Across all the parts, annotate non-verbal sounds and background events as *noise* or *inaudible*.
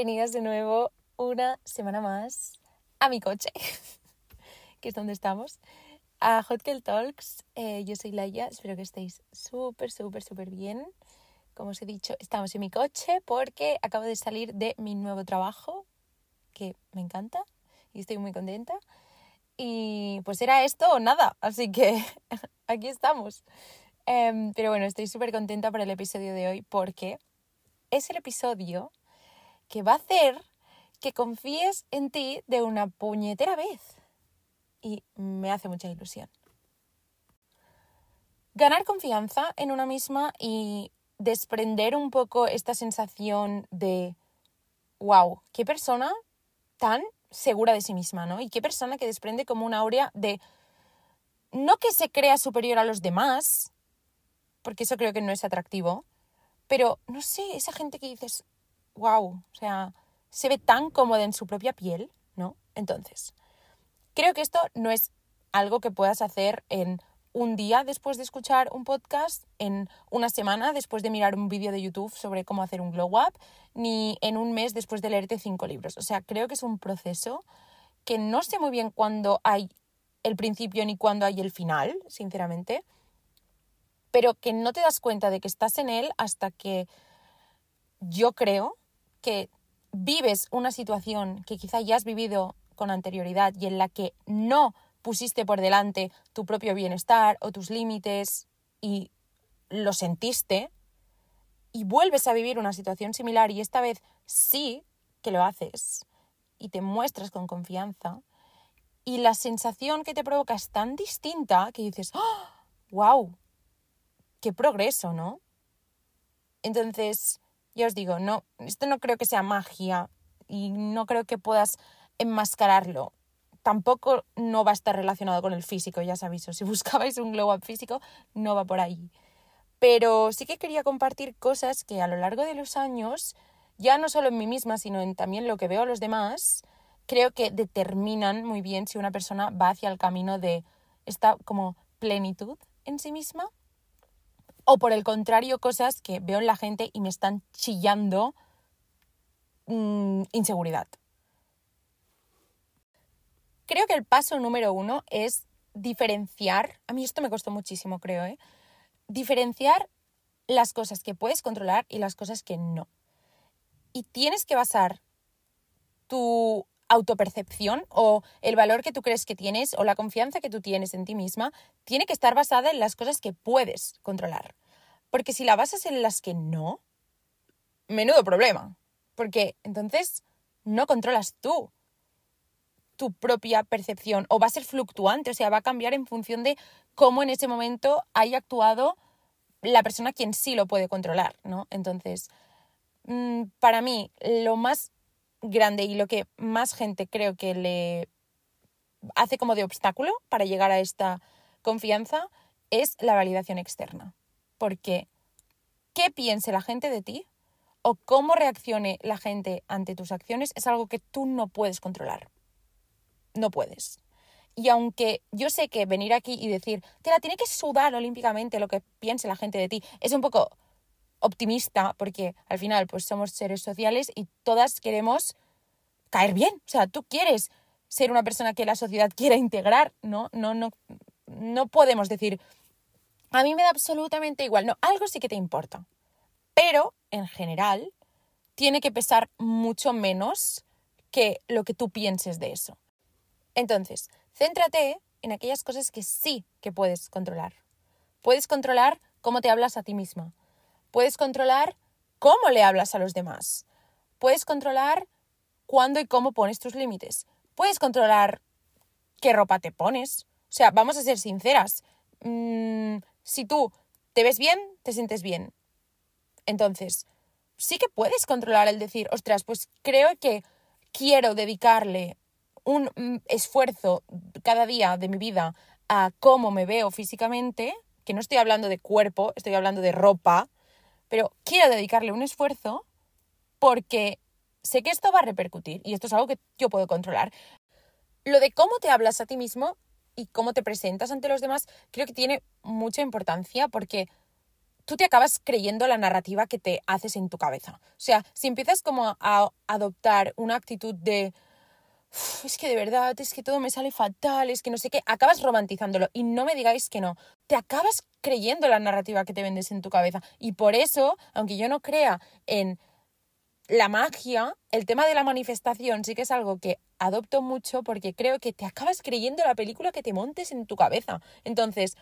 bienvenidas de nuevo una semana más a mi coche, *laughs* que es donde estamos, a Hotkel Talks. Eh, yo soy Laia, espero que estéis súper, súper, súper bien. Como os he dicho, estamos en mi coche porque acabo de salir de mi nuevo trabajo, que me encanta y estoy muy contenta. Y pues era esto o nada, así que *laughs* aquí estamos. Em, pero bueno, estoy súper contenta por el episodio de hoy porque es el episodio que va a hacer que confíes en ti de una puñetera vez. Y me hace mucha ilusión. Ganar confianza en una misma y desprender un poco esta sensación de, wow, qué persona tan segura de sí misma, ¿no? Y qué persona que desprende como una aurea de, no que se crea superior a los demás, porque eso creo que no es atractivo, pero no sé, esa gente que dices, wow, o sea, se ve tan cómoda en su propia piel, ¿no? Entonces, creo que esto no es algo que puedas hacer en un día después de escuchar un podcast, en una semana después de mirar un vídeo de YouTube sobre cómo hacer un glow up, ni en un mes después de leerte cinco libros. O sea, creo que es un proceso que no sé muy bien cuándo hay el principio ni cuándo hay el final, sinceramente, pero que no te das cuenta de que estás en él hasta que yo creo que vives una situación que quizá ya has vivido con anterioridad y en la que no pusiste por delante tu propio bienestar o tus límites y lo sentiste y vuelves a vivir una situación similar y esta vez sí que lo haces y te muestras con confianza y la sensación que te provoca es tan distinta que dices, wow, ¡Ah! qué progreso, ¿no? Entonces, ya os digo, no, esto no creo que sea magia y no creo que puedas enmascararlo. Tampoco no va a estar relacionado con el físico, ya sabéis, si *laughs* buscabais un glow up físico, no va por ahí. Pero sí que quería compartir cosas que a lo largo de los años, ya no solo en mí misma, sino en también lo que veo a los demás, creo que determinan muy bien si una persona va hacia el camino de esta como plenitud en sí misma o por el contrario, cosas que veo en la gente y me están chillando mm, inseguridad. Creo que el paso número uno es diferenciar, a mí esto me costó muchísimo, creo, ¿eh? diferenciar las cosas que puedes controlar y las cosas que no. Y tienes que basar tu autopercepción o el valor que tú crees que tienes o la confianza que tú tienes en ti misma tiene que estar basada en las cosas que puedes controlar. Porque si la basas en las que no, menudo problema. Porque entonces no controlas tú tu propia percepción o va a ser fluctuante, o sea, va a cambiar en función de cómo en ese momento haya actuado la persona quien sí lo puede controlar, ¿no? Entonces, mm, para mí, lo más grande y lo que más gente creo que le hace como de obstáculo para llegar a esta confianza es la validación externa. Porque qué piense la gente de ti o cómo reaccione la gente ante tus acciones es algo que tú no puedes controlar. No puedes. Y aunque yo sé que venir aquí y decir, te la tiene que sudar olímpicamente lo que piense la gente de ti, es un poco optimista, porque al final pues somos seres sociales y todas queremos caer bien. O sea, tú quieres ser una persona que la sociedad quiera integrar, ¿no? No, no, no podemos decir, a mí me da absolutamente igual. No, algo sí que te importa. Pero, en general, tiene que pesar mucho menos que lo que tú pienses de eso. Entonces, céntrate en aquellas cosas que sí que puedes controlar. Puedes controlar cómo te hablas a ti misma. Puedes controlar cómo le hablas a los demás. Puedes controlar cuándo y cómo pones tus límites. Puedes controlar qué ropa te pones. O sea, vamos a ser sinceras. Mm, si tú te ves bien, te sientes bien. Entonces, sí que puedes controlar el decir, ostras, pues creo que quiero dedicarle un mm, esfuerzo cada día de mi vida a cómo me veo físicamente, que no estoy hablando de cuerpo, estoy hablando de ropa, pero quiero dedicarle un esfuerzo porque sé que esto va a repercutir y esto es algo que yo puedo controlar. Lo de cómo te hablas a ti mismo y cómo te presentas ante los demás creo que tiene mucha importancia porque tú te acabas creyendo la narrativa que te haces en tu cabeza. O sea, si empiezas como a adoptar una actitud de es que de verdad, es que todo me sale fatal, es que no sé qué, acabas romantizándolo y no me digáis que no, te acabas creyendo la narrativa que te vendes en tu cabeza. Y por eso, aunque yo no crea en la magia, el tema de la manifestación sí que es algo que adopto mucho porque creo que te acabas creyendo la película que te montes en tu cabeza. Entonces,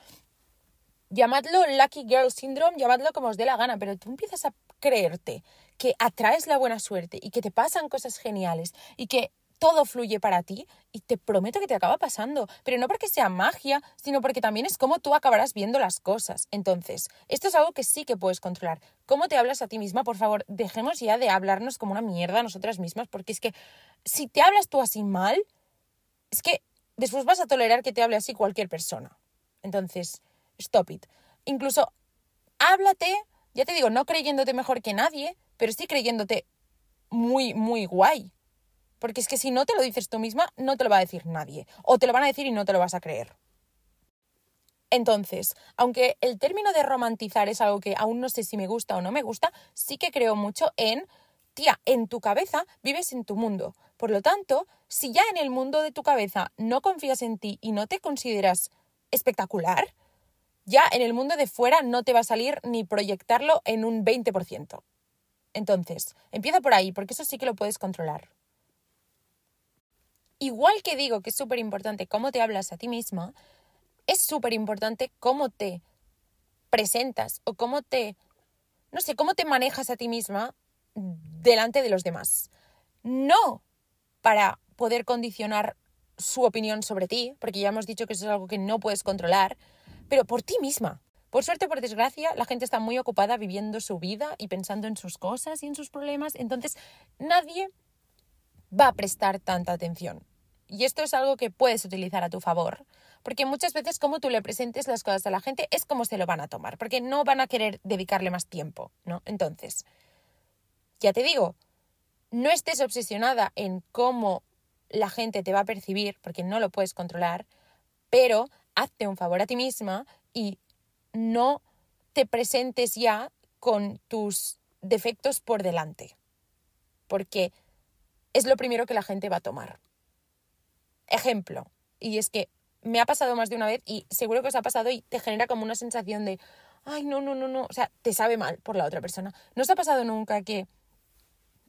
llamadlo Lucky Girl Syndrome, llamadlo como os dé la gana, pero tú empiezas a creerte que atraes la buena suerte y que te pasan cosas geniales y que todo fluye para ti y te prometo que te acaba pasando, pero no porque sea magia, sino porque también es como tú acabarás viendo las cosas. Entonces, esto es algo que sí que puedes controlar. ¿Cómo te hablas a ti misma? Por favor, dejemos ya de hablarnos como una mierda a nosotras mismas, porque es que si te hablas tú así mal, es que después vas a tolerar que te hable así cualquier persona. Entonces, stop it. Incluso, háblate, ya te digo, no creyéndote mejor que nadie, pero sí creyéndote muy, muy guay. Porque es que si no te lo dices tú misma, no te lo va a decir nadie. O te lo van a decir y no te lo vas a creer. Entonces, aunque el término de romantizar es algo que aún no sé si me gusta o no me gusta, sí que creo mucho en, tía, en tu cabeza vives en tu mundo. Por lo tanto, si ya en el mundo de tu cabeza no confías en ti y no te consideras espectacular, ya en el mundo de fuera no te va a salir ni proyectarlo en un 20%. Entonces, empieza por ahí, porque eso sí que lo puedes controlar. Igual que digo que es súper importante cómo te hablas a ti misma, es súper importante cómo te presentas o cómo te, no sé, cómo te manejas a ti misma delante de los demás. No para poder condicionar su opinión sobre ti, porque ya hemos dicho que eso es algo que no puedes controlar, pero por ti misma. Por suerte, por desgracia, la gente está muy ocupada viviendo su vida y pensando en sus cosas y en sus problemas, entonces nadie va a prestar tanta atención. Y esto es algo que puedes utilizar a tu favor, porque muchas veces como tú le presentes las cosas a la gente es como se lo van a tomar, porque no van a querer dedicarle más tiempo, ¿no? Entonces, ya te digo, no estés obsesionada en cómo la gente te va a percibir, porque no lo puedes controlar, pero hazte un favor a ti misma y no te presentes ya con tus defectos por delante, porque es lo primero que la gente va a tomar. Ejemplo, y es que me ha pasado más de una vez y seguro que os ha pasado y te genera como una sensación de, ay, no, no, no, no, o sea, te sabe mal por la otra persona. ¿No os ha pasado nunca que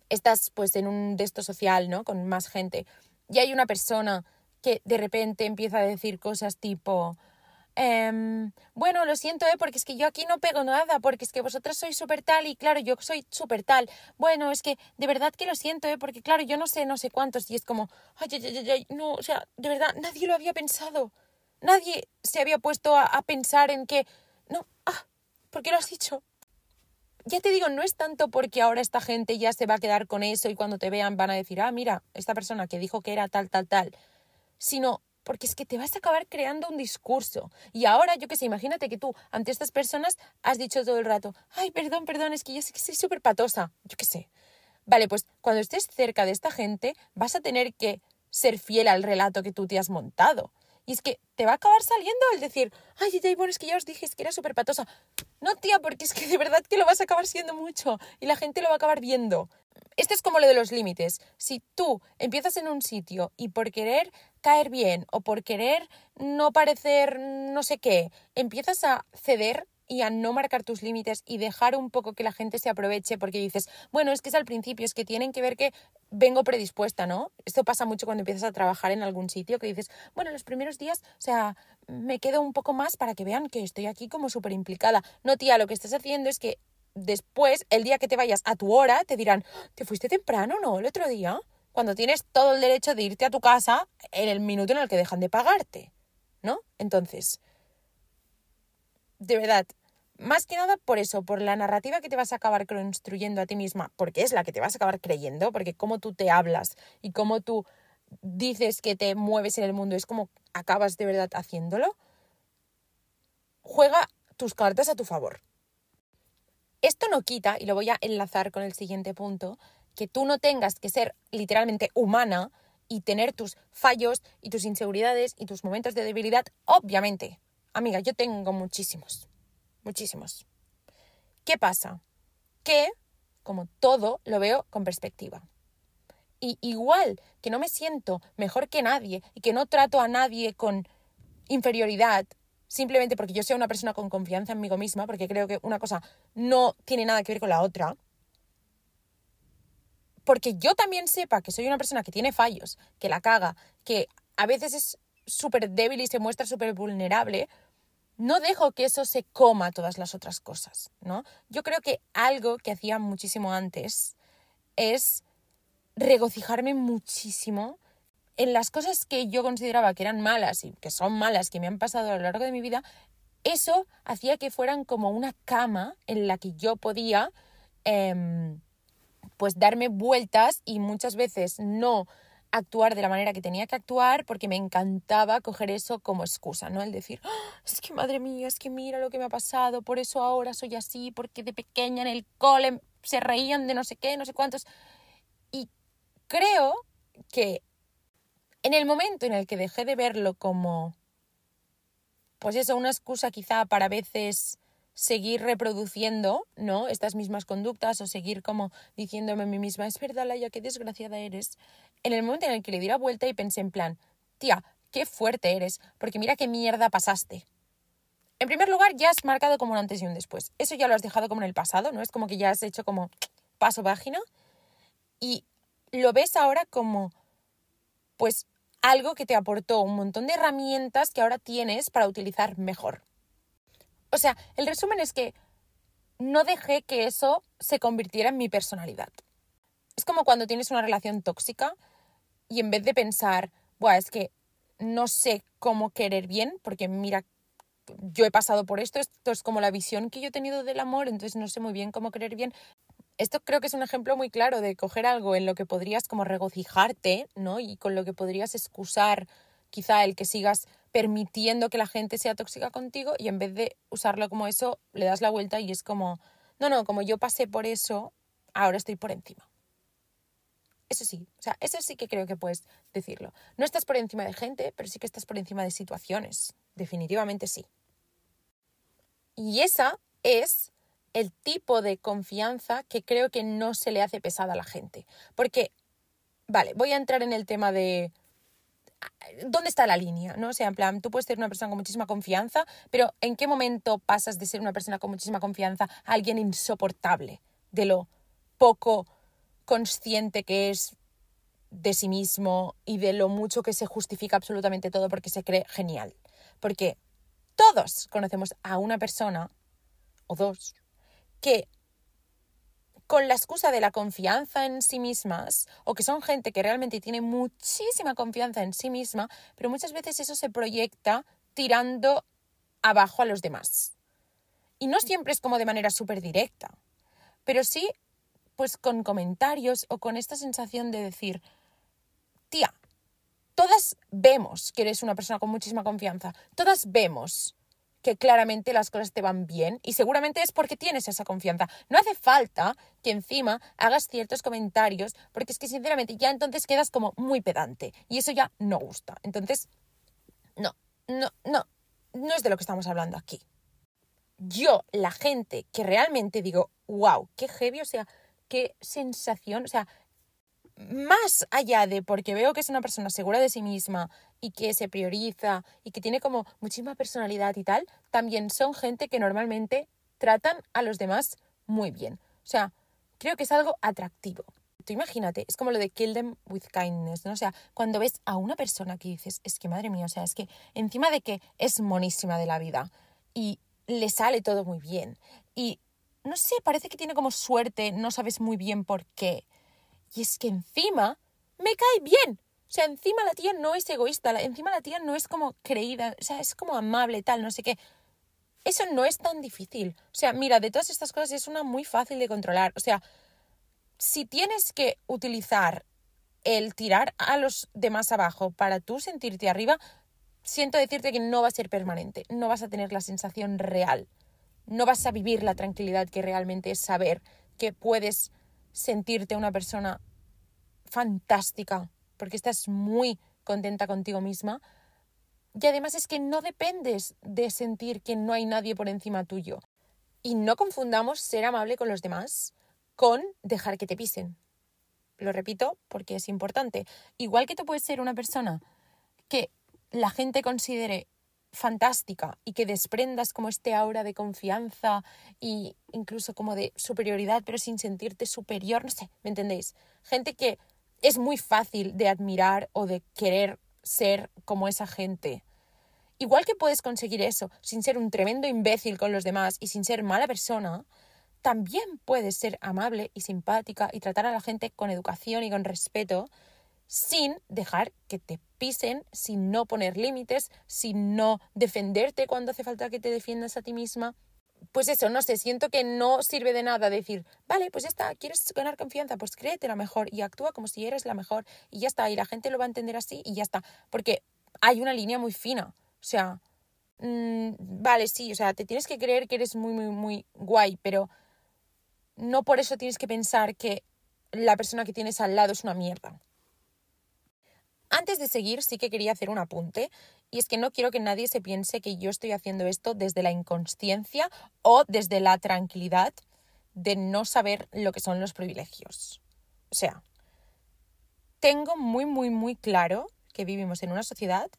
estás pues en un de social, ¿no? Con más gente y hay una persona que de repente empieza a decir cosas tipo, Em, bueno, lo siento, ¿eh? porque es que yo aquí no pego nada, porque es que vosotros sois súper tal y claro, yo soy súper tal. Bueno, es que de verdad que lo siento, ¿eh? porque claro, yo no sé, no sé cuántos y es como, ay, ay, ay, ay, no, o sea, de verdad, nadie lo había pensado. Nadie se había puesto a, a pensar en que, no, ah, ¿por qué lo has dicho? Ya te digo, no es tanto porque ahora esta gente ya se va a quedar con eso y cuando te vean van a decir, ah, mira, esta persona que dijo que era tal, tal, tal, sino porque es que te vas a acabar creando un discurso. Y ahora, yo qué sé, imagínate que tú ante estas personas has dicho todo el rato, ay, perdón, perdón, es que yo sé que soy súper patosa, yo qué sé. Vale, pues cuando estés cerca de esta gente vas a tener que ser fiel al relato que tú te has montado. Y es que te va a acabar saliendo el decir, ay, ay, bueno, es que ya os dije que era súper patosa. No, tía, porque es que de verdad que lo vas a acabar siendo mucho y la gente lo va a acabar viendo. Esto es como lo de los límites. Si tú empiezas en un sitio y por querer caer bien o por querer no parecer no sé qué, empiezas a ceder y a no marcar tus límites y dejar un poco que la gente se aproveche porque dices, bueno, es que es al principio, es que tienen que ver que vengo predispuesta, ¿no? Esto pasa mucho cuando empiezas a trabajar en algún sitio que dices, bueno, los primeros días, o sea, me quedo un poco más para que vean que estoy aquí como súper implicada. No, tía, lo que estás haciendo es que después, el día que te vayas a tu hora, te dirán, ¿te fuiste temprano, no? El otro día cuando tienes todo el derecho de irte a tu casa en el minuto en el que dejan de pagarte, ¿no? Entonces, de verdad, más que nada por eso, por la narrativa que te vas a acabar construyendo a ti misma, porque es la que te vas a acabar creyendo, porque cómo tú te hablas y cómo tú dices que te mueves en el mundo es como acabas de verdad haciéndolo, juega tus cartas a tu favor. Esto no quita, y lo voy a enlazar con el siguiente punto, que tú no tengas que ser literalmente humana y tener tus fallos y tus inseguridades y tus momentos de debilidad, obviamente. Amiga, yo tengo muchísimos, muchísimos. ¿Qué pasa? Que, como todo, lo veo con perspectiva. Y igual que no me siento mejor que nadie y que no trato a nadie con inferioridad, simplemente porque yo sea una persona con confianza en mí misma, porque creo que una cosa no tiene nada que ver con la otra, porque yo también sepa que soy una persona que tiene fallos, que la caga, que a veces es súper débil y se muestra súper vulnerable, no dejo que eso se coma todas las otras cosas, ¿no? Yo creo que algo que hacía muchísimo antes es regocijarme muchísimo en las cosas que yo consideraba que eran malas y que son malas, que me han pasado a lo largo de mi vida, eso hacía que fueran como una cama en la que yo podía em, pues darme vueltas y muchas veces no actuar de la manera que tenía que actuar porque me encantaba coger eso como excusa, ¿no? El decir, ah, es que madre mía, es que mira lo que me ha pasado, por eso ahora soy así, porque de pequeña en el cole se reían de no sé qué, no sé cuántos. Y creo que en el momento en el que dejé de verlo como, pues eso, una excusa quizá para a veces seguir reproduciendo, ¿no? Estas mismas conductas o seguir como diciéndome a mí misma, es verdad, Laia, qué desgraciada eres. En el momento en el que le di la vuelta y pensé en plan, tía, qué fuerte eres, porque mira qué mierda pasaste. En primer lugar, ya has marcado como un antes y un después. Eso ya lo has dejado como en el pasado, ¿no? Es como que ya has hecho como paso página. Y lo ves ahora como, pues, algo que te aportó un montón de herramientas que ahora tienes para utilizar mejor. O sea, el resumen es que no dejé que eso se convirtiera en mi personalidad. Es como cuando tienes una relación tóxica y en vez de pensar, Buah, es que no sé cómo querer bien, porque mira, yo he pasado por esto, esto es como la visión que yo he tenido del amor, entonces no sé muy bien cómo querer bien. Esto creo que es un ejemplo muy claro de coger algo en lo que podrías como regocijarte, ¿no? Y con lo que podrías excusar quizá el que sigas permitiendo que la gente sea tóxica contigo y en vez de usarlo como eso, le das la vuelta y es como, no, no, como yo pasé por eso, ahora estoy por encima. Eso sí, o sea, eso sí que creo que puedes decirlo. No estás por encima de gente, pero sí que estás por encima de situaciones. Definitivamente sí. Y esa es el tipo de confianza que creo que no se le hace pesada a la gente. Porque, vale, voy a entrar en el tema de ¿dónde está la línea? ¿no? O sea, en plan, tú puedes ser una persona con muchísima confianza, pero ¿en qué momento pasas de ser una persona con muchísima confianza a alguien insoportable de lo poco consciente que es de sí mismo y de lo mucho que se justifica absolutamente todo porque se cree genial? Porque todos conocemos a una persona o dos que con la excusa de la confianza en sí mismas, o que son gente que realmente tiene muchísima confianza en sí misma, pero muchas veces eso se proyecta tirando abajo a los demás. Y no siempre es como de manera súper directa, pero sí pues con comentarios o con esta sensación de decir, tía, todas vemos que eres una persona con muchísima confianza, todas vemos que claramente las cosas te van bien y seguramente es porque tienes esa confianza. No hace falta que encima hagas ciertos comentarios porque es que sinceramente ya entonces quedas como muy pedante y eso ya no gusta. Entonces, no, no, no, no es de lo que estamos hablando aquí. Yo, la gente que realmente digo, wow, qué heavy, o sea, qué sensación, o sea, más allá de porque veo que es una persona segura de sí misma y que se prioriza y que tiene como muchísima personalidad y tal, también son gente que normalmente tratan a los demás muy bien. O sea, creo que es algo atractivo. Tú imagínate, es como lo de kill them with kindness, ¿no? O sea, cuando ves a una persona que dices, es que madre mía, o sea, es que encima de que es monísima de la vida y le sale todo muy bien y no sé, parece que tiene como suerte, no sabes muy bien por qué y es que encima me cae bien. O sea, encima la tía no es egoísta, encima la tía no es como creída, o sea, es como amable, tal, no sé qué. Eso no es tan difícil. O sea, mira, de todas estas cosas es una muy fácil de controlar. O sea, si tienes que utilizar el tirar a los demás abajo para tú sentirte arriba, siento decirte que no va a ser permanente, no vas a tener la sensación real, no vas a vivir la tranquilidad que realmente es saber que puedes sentirte una persona fantástica, porque estás muy contenta contigo misma. Y además es que no dependes de sentir que no hay nadie por encima tuyo. Y no confundamos ser amable con los demás con dejar que te pisen. Lo repito porque es importante. Igual que tú puedes ser una persona que la gente considere fantástica y que desprendas como este aura de confianza y incluso como de superioridad, pero sin sentirte superior, no sé, ¿me entendéis? Gente que es muy fácil de admirar o de querer ser como esa gente. Igual que puedes conseguir eso sin ser un tremendo imbécil con los demás y sin ser mala persona, también puedes ser amable y simpática y tratar a la gente con educación y con respeto sin dejar que te pisen, sin no poner límites, sin no defenderte cuando hace falta que te defiendas a ti misma. Pues eso, no sé, siento que no sirve de nada decir, vale, pues ya está, quieres ganar confianza, pues créete la mejor y actúa como si eres la mejor y ya está, y la gente lo va a entender así y ya está, porque hay una línea muy fina, o sea, mmm, vale, sí, o sea, te tienes que creer que eres muy, muy, muy guay, pero no por eso tienes que pensar que la persona que tienes al lado es una mierda. Antes de seguir, sí que quería hacer un apunte, y es que no quiero que nadie se piense que yo estoy haciendo esto desde la inconsciencia o desde la tranquilidad de no saber lo que son los privilegios. O sea, tengo muy, muy, muy claro que vivimos en una sociedad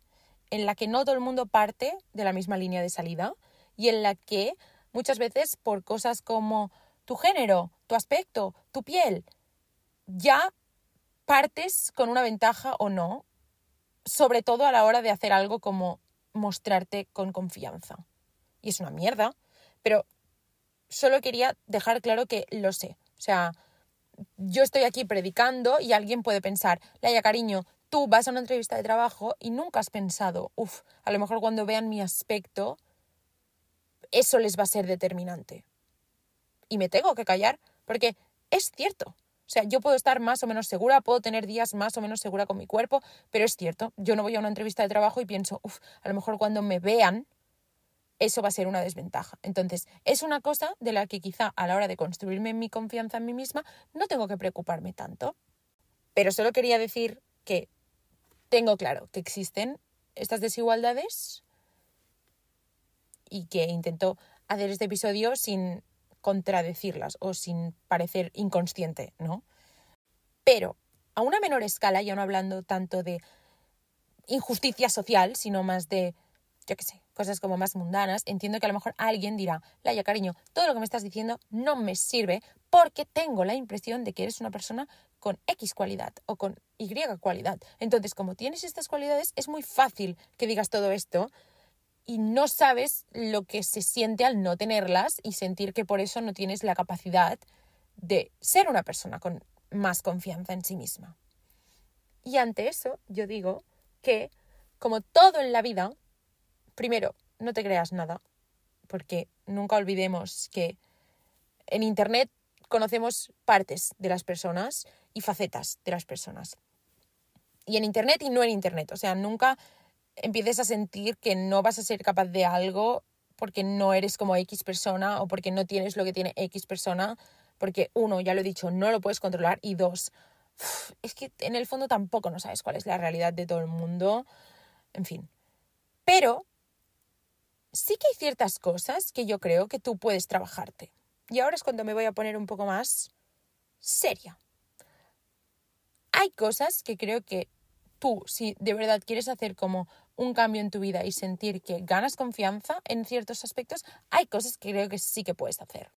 en la que no todo el mundo parte de la misma línea de salida y en la que muchas veces por cosas como tu género, tu aspecto, tu piel, ya partes con una ventaja o no, sobre todo a la hora de hacer algo como mostrarte con confianza. Y es una mierda, pero solo quería dejar claro que lo sé. O sea, yo estoy aquí predicando y alguien puede pensar, Laia, cariño, tú vas a una entrevista de trabajo y nunca has pensado, uff, a lo mejor cuando vean mi aspecto, eso les va a ser determinante. Y me tengo que callar, porque es cierto. O sea, yo puedo estar más o menos segura, puedo tener días más o menos segura con mi cuerpo, pero es cierto, yo no voy a una entrevista de trabajo y pienso, uff, a lo mejor cuando me vean, eso va a ser una desventaja. Entonces, es una cosa de la que quizá a la hora de construirme mi confianza en mí misma no tengo que preocuparme tanto. Pero solo quería decir que tengo claro que existen estas desigualdades y que intento hacer este episodio sin contradecirlas o sin parecer inconsciente, ¿no? Pero a una menor escala, ya no hablando tanto de injusticia social, sino más de, yo qué sé, cosas como más mundanas, entiendo que a lo mejor alguien dirá, Laia, cariño, todo lo que me estás diciendo no me sirve porque tengo la impresión de que eres una persona con X cualidad o con Y cualidad. Entonces, como tienes estas cualidades, es muy fácil que digas todo esto y no sabes lo que se siente al no tenerlas y sentir que por eso no tienes la capacidad de ser una persona con más confianza en sí misma. Y ante eso, yo digo que, como todo en la vida, primero, no te creas nada, porque nunca olvidemos que en Internet conocemos partes de las personas y facetas de las personas. Y en Internet y no en Internet. O sea, nunca empieces a sentir que no vas a ser capaz de algo porque no eres como X persona o porque no tienes lo que tiene X persona. Porque uno, ya lo he dicho, no lo puedes controlar. Y dos, es que en el fondo tampoco no sabes cuál es la realidad de todo el mundo. En fin. Pero sí que hay ciertas cosas que yo creo que tú puedes trabajarte. Y ahora es cuando me voy a poner un poco más seria. Hay cosas que creo que tú, si de verdad quieres hacer como un cambio en tu vida y sentir que ganas confianza en ciertos aspectos, hay cosas que creo que sí que puedes hacer.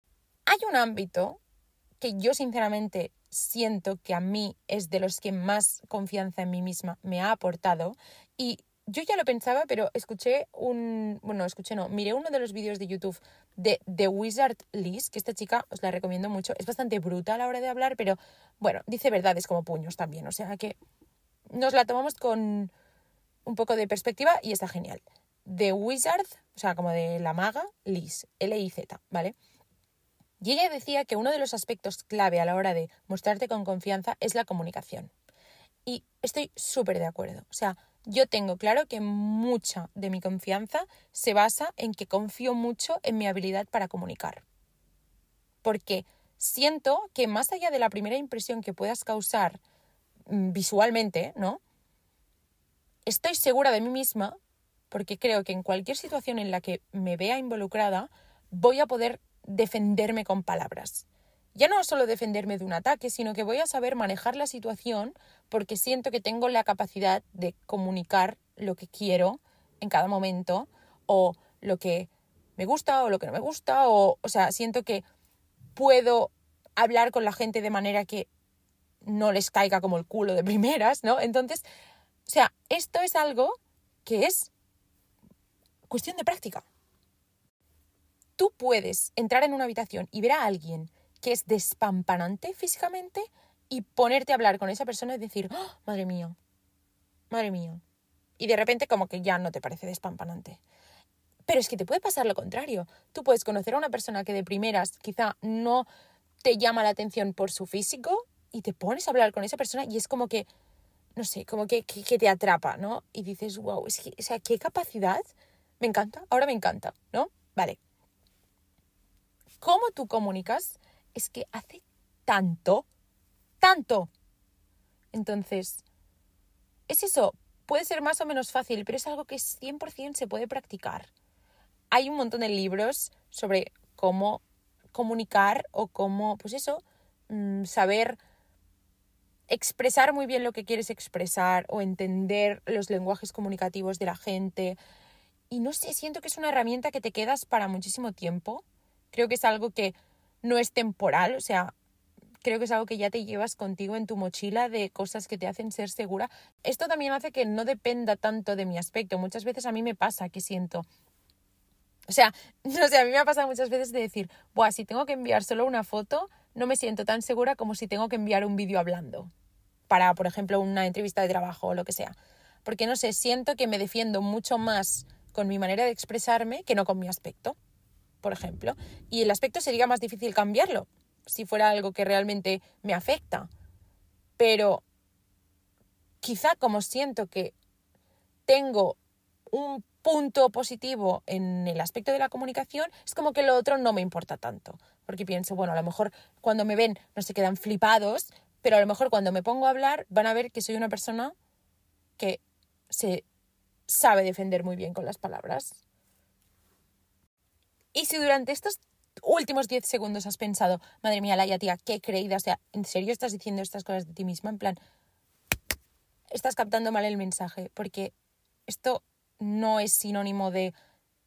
Hay un ámbito que yo sinceramente siento que a mí es de los que más confianza en mí misma me ha aportado y yo ya lo pensaba, pero escuché un, bueno, escuché no, miré uno de los vídeos de YouTube de The Wizard Liz, que esta chica os la recomiendo mucho, es bastante bruta a la hora de hablar, pero bueno, dice verdades como puños también, o sea que nos la tomamos con un poco de perspectiva y está genial. The Wizard, o sea, como de la maga, Liz, L-I-Z, ¿vale? Y ella decía que uno de los aspectos clave a la hora de mostrarte con confianza es la comunicación. Y estoy súper de acuerdo. O sea, yo tengo claro que mucha de mi confianza se basa en que confío mucho en mi habilidad para comunicar. Porque siento que más allá de la primera impresión que puedas causar visualmente, ¿no? Estoy segura de mí misma porque creo que en cualquier situación en la que me vea involucrada voy a poder defenderme con palabras. Ya no solo defenderme de un ataque, sino que voy a saber manejar la situación porque siento que tengo la capacidad de comunicar lo que quiero en cada momento o lo que me gusta o lo que no me gusta o, o sea, siento que puedo hablar con la gente de manera que no les caiga como el culo de primeras, ¿no? Entonces, o sea, esto es algo que es cuestión de práctica. Tú puedes entrar en una habitación y ver a alguien que es despampanante físicamente y ponerte a hablar con esa persona y decir, ¡Oh, madre mía, madre mía. Y de repente como que ya no te parece despampanante. Pero es que te puede pasar lo contrario. Tú puedes conocer a una persona que de primeras quizá no te llama la atención por su físico y te pones a hablar con esa persona y es como que, no sé, como que, que, te atrapa, ¿no? Y dices, wow, es que, o sea, qué capacidad. Me encanta, ahora me encanta, ¿no? Vale. ¿Cómo tú comunicas? Es que hace tanto, tanto. Entonces, es eso, puede ser más o menos fácil, pero es algo que 100% se puede practicar. Hay un montón de libros sobre cómo comunicar o cómo, pues eso, mm, saber expresar muy bien lo que quieres expresar o entender los lenguajes comunicativos de la gente. Y no sé, siento que es una herramienta que te quedas para muchísimo tiempo. Creo que es algo que no es temporal, o sea, creo que es algo que ya te llevas contigo en tu mochila de cosas que te hacen ser segura. Esto también hace que no dependa tanto de mi aspecto. Muchas veces a mí me pasa que siento, o sea, *laughs* no sé, a mí me ha pasado muchas veces de decir, Buah, si tengo que enviar solo una foto, no me siento tan segura como si tengo que enviar un vídeo hablando. Para, por ejemplo, una entrevista de trabajo o lo que sea. Porque no sé, siento que me defiendo mucho más con mi manera de expresarme que no con mi aspecto, por ejemplo. Y el aspecto sería más difícil cambiarlo si fuera algo que realmente me afecta. Pero quizá como siento que tengo un punto positivo en el aspecto de la comunicación, es como que lo otro no me importa tanto. Porque pienso, bueno, a lo mejor cuando me ven no se quedan flipados, pero a lo mejor cuando me pongo a hablar van a ver que soy una persona que se sabe defender muy bien con las palabras. Y si durante estos últimos 10 segundos has pensado, madre mía, Laia, tía, qué creída, o sea, ¿en serio estás diciendo estas cosas de ti misma? En plan, estás captando mal el mensaje, porque esto no es sinónimo de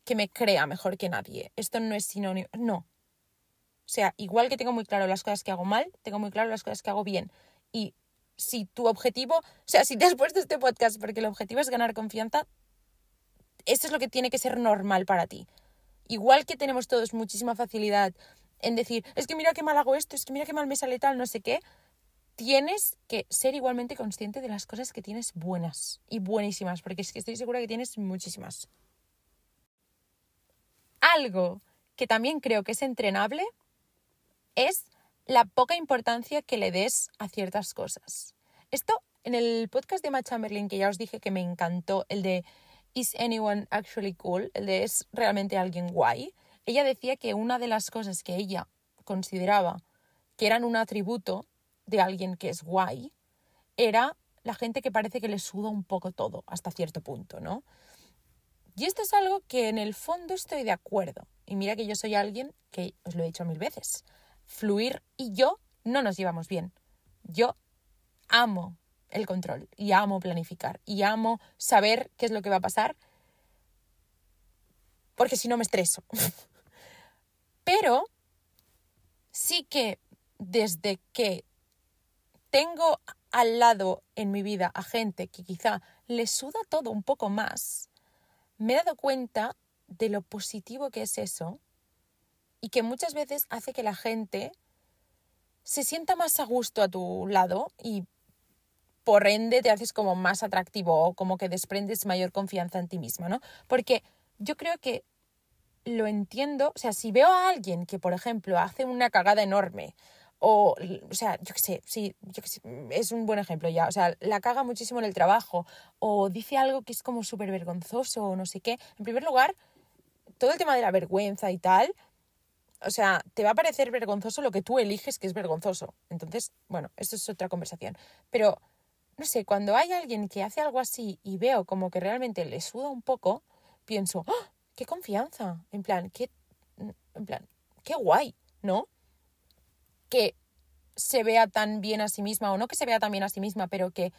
que me crea mejor que nadie. Esto no es sinónimo. No. O sea, igual que tengo muy claro las cosas que hago mal, tengo muy claro las cosas que hago bien. Y si tu objetivo, o sea, si te has puesto este podcast porque el objetivo es ganar confianza, esto es lo que tiene que ser normal para ti. Igual que tenemos todos muchísima facilidad en decir, es que mira qué mal hago esto, es que mira qué mal me sale tal, no sé qué, tienes que ser igualmente consciente de las cosas que tienes buenas y buenísimas, porque es que estoy segura que tienes muchísimas. Algo que también creo que es entrenable es la poca importancia que le des a ciertas cosas. Esto en el podcast de Matt Chamberlain, que ya os dije que me encantó, el de Is Anyone Actually Cool, el de Es realmente alguien guay, ella decía que una de las cosas que ella consideraba que eran un atributo de alguien que es guay era la gente que parece que le suda un poco todo hasta cierto punto, ¿no? Y esto es algo que en el fondo estoy de acuerdo. Y mira que yo soy alguien que, os lo he dicho mil veces, Fluir y yo no nos llevamos bien. Yo amo el control y amo planificar y amo saber qué es lo que va a pasar porque si no me estreso. *laughs* Pero sí que desde que tengo al lado en mi vida a gente que quizá le suda todo un poco más, me he dado cuenta de lo positivo que es eso y que muchas veces hace que la gente se sienta más a gusto a tu lado y por ende te haces como más atractivo o como que desprendes mayor confianza en ti misma, ¿no? Porque yo creo que lo entiendo, o sea, si veo a alguien que, por ejemplo, hace una cagada enorme o, o sea, yo qué sé, sí, yo qué sé, es un buen ejemplo ya. O sea, la caga muchísimo en el trabajo o dice algo que es como súper vergonzoso o no sé qué. En primer lugar, todo el tema de la vergüenza y tal, o sea, te va a parecer vergonzoso lo que tú eliges que es vergonzoso. Entonces, bueno, esto es otra conversación. Pero, no sé, cuando hay alguien que hace algo así y veo como que realmente le suda un poco, pienso, ¡Ah! ¡Qué confianza! En plan, qué, en plan, qué guay, ¿no? Que se vea tan bien a sí misma o no que se vea tan bien a sí misma, pero que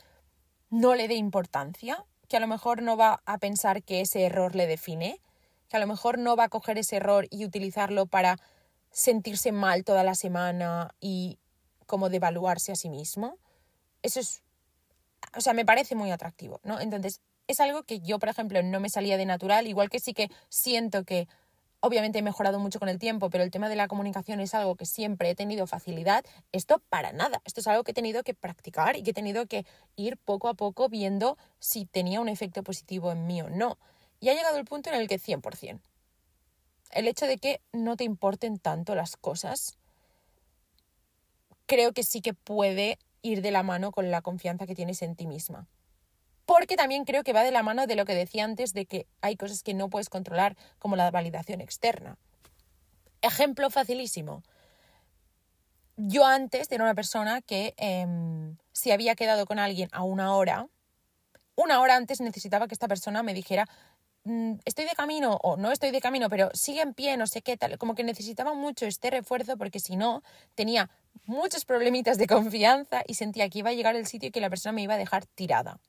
no le dé importancia, que a lo mejor no va a pensar que ese error le define, que a lo mejor no va a coger ese error y utilizarlo para sentirse mal toda la semana y como devaluarse a sí mismo. Eso es, o sea, me parece muy atractivo, ¿no? Entonces, es algo que yo, por ejemplo, no me salía de natural, igual que sí que siento que obviamente he mejorado mucho con el tiempo, pero el tema de la comunicación es algo que siempre he tenido facilidad. Esto para nada, esto es algo que he tenido que practicar y que he tenido que ir poco a poco viendo si tenía un efecto positivo en mí o no. Y ha llegado el punto en el que 100%. El hecho de que no te importen tanto las cosas, creo que sí que puede ir de la mano con la confianza que tienes en ti misma porque también creo que va de la mano de lo que decía antes de que hay cosas que no puedes controlar, como la validación externa. Ejemplo facilísimo. Yo antes era una persona que em, si había quedado con alguien a una hora, una hora antes necesitaba que esta persona me dijera estoy de camino o no estoy de camino, pero sigue en pie, no sé qué tal, como que necesitaba mucho este refuerzo porque si no tenía muchos problemitas de confianza y sentía que iba a llegar el sitio y que la persona me iba a dejar tirada.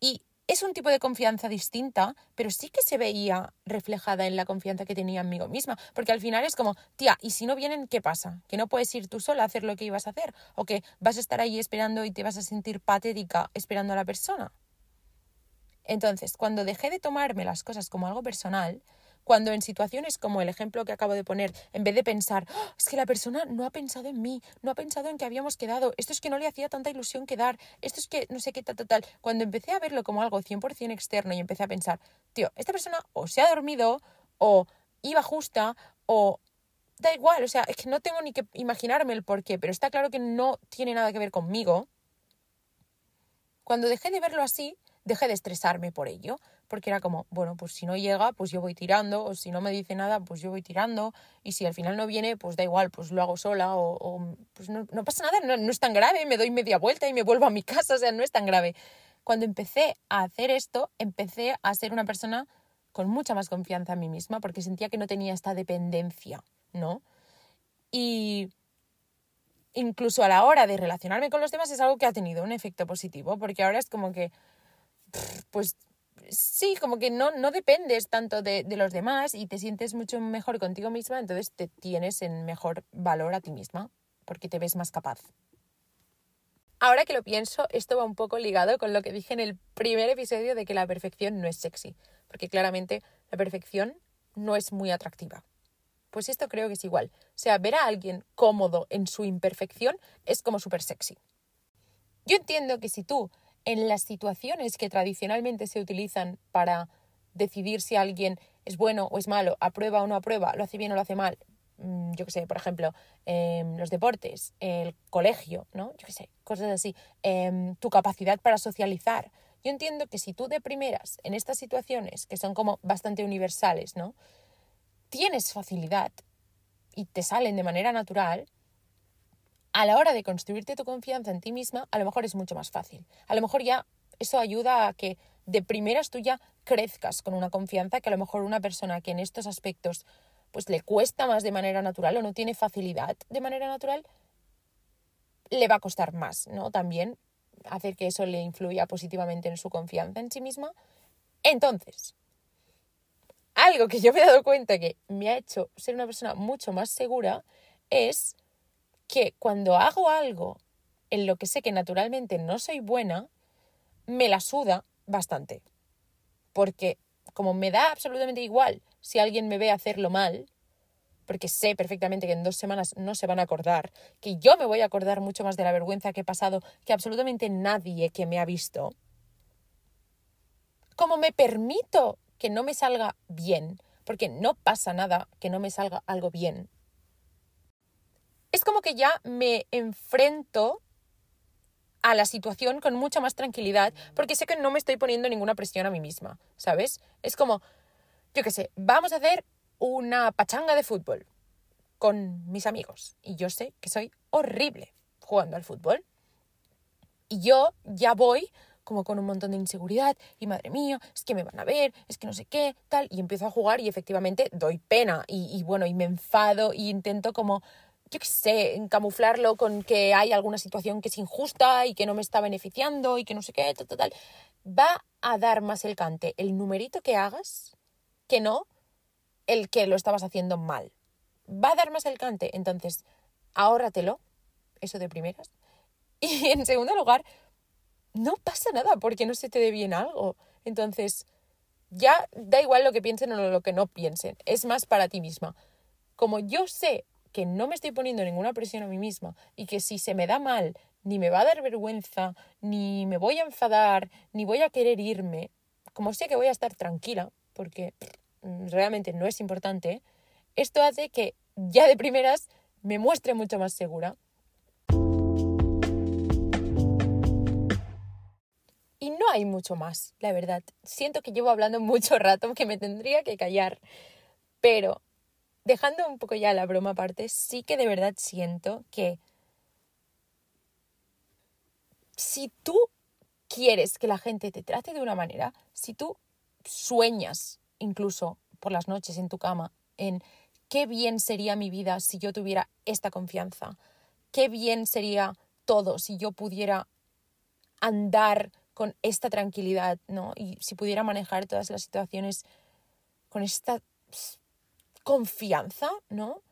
Y es un tipo de confianza distinta, pero sí que se veía reflejada en la confianza que tenía en mí misma. Porque al final es como, tía, ¿y si no vienen, qué pasa? ¿Que no puedes ir tú sola a hacer lo que ibas a hacer? ¿O que vas a estar ahí esperando y te vas a sentir patética esperando a la persona? Entonces, cuando dejé de tomarme las cosas como algo personal, cuando en situaciones como el ejemplo que acabo de poner, en vez de pensar, ¡Ah! es que la persona no ha pensado en mí, no ha pensado en que habíamos quedado, esto es que no le hacía tanta ilusión quedar, esto es que no sé qué tal, tal, tal. Cuando empecé a verlo como algo 100% externo y empecé a pensar, tío, esta persona o se ha dormido, o iba justa, o da igual, o sea, es que no tengo ni que imaginarme el por qué, pero está claro que no tiene nada que ver conmigo. Cuando dejé de verlo así, dejé de estresarme por ello, porque era como, bueno, pues si no llega, pues yo voy tirando, o si no me dice nada, pues yo voy tirando, y si al final no viene, pues da igual, pues lo hago sola, o, pues no, pasa nada, no, no es tan grave, me doy media vuelta y me vuelvo a mi casa, o sea, no es tan grave. Cuando empecé a hacer esto, empecé a ser una persona con mucha más confianza en mí misma, porque sentía que no tenía esta dependencia, ¿no? Y incluso a la hora de relacionarme con los demás es algo que ha tenido un efecto positivo, porque ahora es como que, pues sí, como que no, no dependes tanto de, de, los demás y te sientes mucho mejor contigo misma, entonces te tienes en mejor valor a ti misma, porque te ves más capaz. Ahora que lo pienso, esto va un poco ligado con lo que dije en el primer episodio de que la perfección no es sexy, porque claramente la perfección no es muy atractiva. Pues esto creo que es igual. O sea, ver a alguien cómodo en su imperfección es como súper sexy. Yo entiendo que si tú en las situaciones que tradicionalmente se utilizan para decidir si alguien es bueno o es malo, aprueba o no aprueba, lo hace bien o lo hace mal, mm, yo qué sé, por ejemplo, em, los deportes, el colegio, ¿no? Yo qué sé, cosas así, em, tu capacidad para socializar. Yo entiendo que si tú de primeras, en estas situaciones, que son como bastante universales, ¿no? Tienes facilidad y te salen de manera natural, a la hora de construirte tu confianza en ti misma, a lo mejor es mucho más fácil. A lo mejor ya eso ayuda a que de primeras tú ya crezcas con una confianza que a lo mejor una persona que en estos aspectos pues le cuesta más de manera natural o no tiene facilidad de manera natural, le va a costar más, ¿no? También hacer que eso le influya positivamente en su confianza en sí misma. Entonces, algo que yo me he dado cuenta que me ha hecho ser una persona mucho más segura es que cuando hago algo en lo que sé que naturalmente no soy buena, me la suda bastante. Porque como me da absolutamente igual si alguien me ve hacerlo mal, porque sé perfectamente que en dos semanas no se van a acordar, que yo me voy a acordar mucho más de la vergüenza que he pasado que absolutamente nadie que me ha visto, como me permito que no me salga bien, porque no pasa nada que no me salga algo bien, es como que ya me enfrento a la situación con mucha más tranquilidad porque sé que no me estoy poniendo ninguna presión a mí misma, ¿sabes? Es como, yo qué sé, vamos a hacer una pachanga de fútbol con mis amigos y yo sé que soy horrible jugando al fútbol. Y yo ya voy como con un montón de inseguridad y madre mía, es que me van a ver, es que no sé qué, tal, y empiezo a jugar y efectivamente doy pena y, y bueno, y me enfado y intento como yo qué sé, camuflarlo con que hay alguna situación que es injusta y que no me está beneficiando y que no sé qué, tal, tal, tal. Va a dar más el cante el numerito que hagas que no el que lo estabas haciendo mal. Va a dar más el cante, entonces ahórratelo, eso de primeras. *laughs* Y en segundo lugar, no pasa nada porque no se te dé bien algo. Entonces, ya da igual lo que piensen o lo que no piensen, es más para ti misma. Como yo sé que no me estoy poniendo ninguna presión a mí misma y que si se me da mal, ni me va a dar vergüenza, ni me voy a enfadar, ni voy a querer irme, como sé que voy a estar tranquila, porque realmente no es importante, esto hace que ya de primeras me muestre mucho más segura. Y no hay mucho más, la verdad. Siento que llevo hablando *laughs* mucho rato, que me tendría que callar. Pero dejando un poco ya la broma aparte, sí que de verdad siento que si tú quieres que la gente te trate de una manera, si tú sueñas incluso por las noches en tu cama en qué bien sería mi vida si yo tuviera esta confianza, qué bien sería todo si yo pudiera andar con esta tranquilidad, ¿no? Y si pudiera manejar todas las situaciones con esta confianza, ¿no?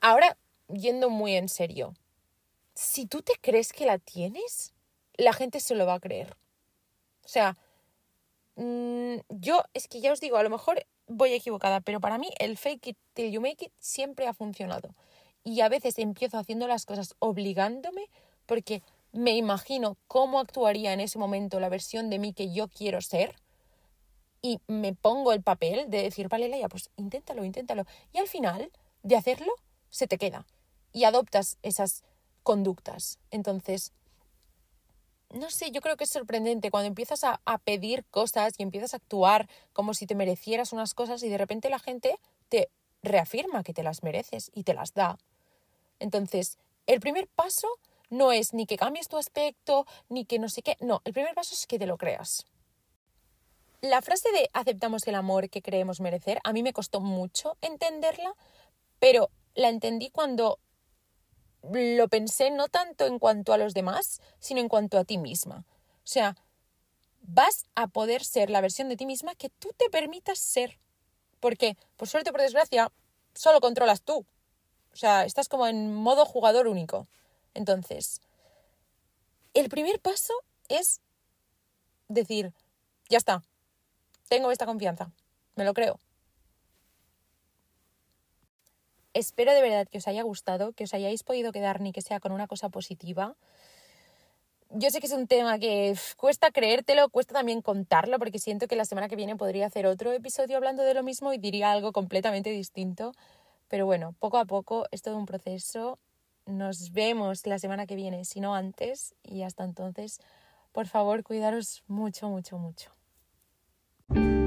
Ahora, yendo muy en serio, si tú te crees que la tienes, la gente se lo va a creer. O sea, mm, yo es que ya os digo, a lo mejor voy equivocada, pero para mí el fake it till you make it siempre ha funcionado. Y a veces empiezo haciendo las cosas obligándome porque me imagino cómo actuaría en ese momento la versión de mí que yo quiero ser y me pongo el papel de decir, vale, Leia, pues inténtalo, inténtalo. Y al final de hacerlo, se te queda y adoptas esas conductas. Entonces, no sé, yo creo que es sorprendente cuando empiezas a, a, pedir cosas y empiezas a actuar como si te merecieras unas cosas y de repente la gente te reafirma que te las mereces y te las da. Entonces, el primer paso no es ni que cambies tu aspecto, ni que no sé qué, no, el primer paso es que te lo creas. La frase de aceptamos el amor que creemos merecer, a mí me costó mucho entenderla, pero la entendí cuando lo pensé no tanto en cuanto a los demás, sino en cuanto a ti misma. O sea, vas a poder ser la versión de ti misma que tú te permitas ser. Porque, por suerte o por desgracia, solo controlas tú. O sea, estás como en modo jugador único. Entonces, el primer paso es decir, ya está, tengo esta confianza, me lo creo. Espero de verdad que os haya gustado, que os hayáis podido quedar ni que sea con una cosa positiva. Yo sé que es un tema que cuesta creértelo, cuesta también contarlo, porque siento que la semana que viene podría hacer otro episodio hablando de lo mismo y diría algo completamente distinto. Pero bueno, poco a poco es todo un proceso. Nos vemos la semana que viene, si no antes. Y hasta entonces, por favor, cuidaros mucho, mucho, mucho. Bye.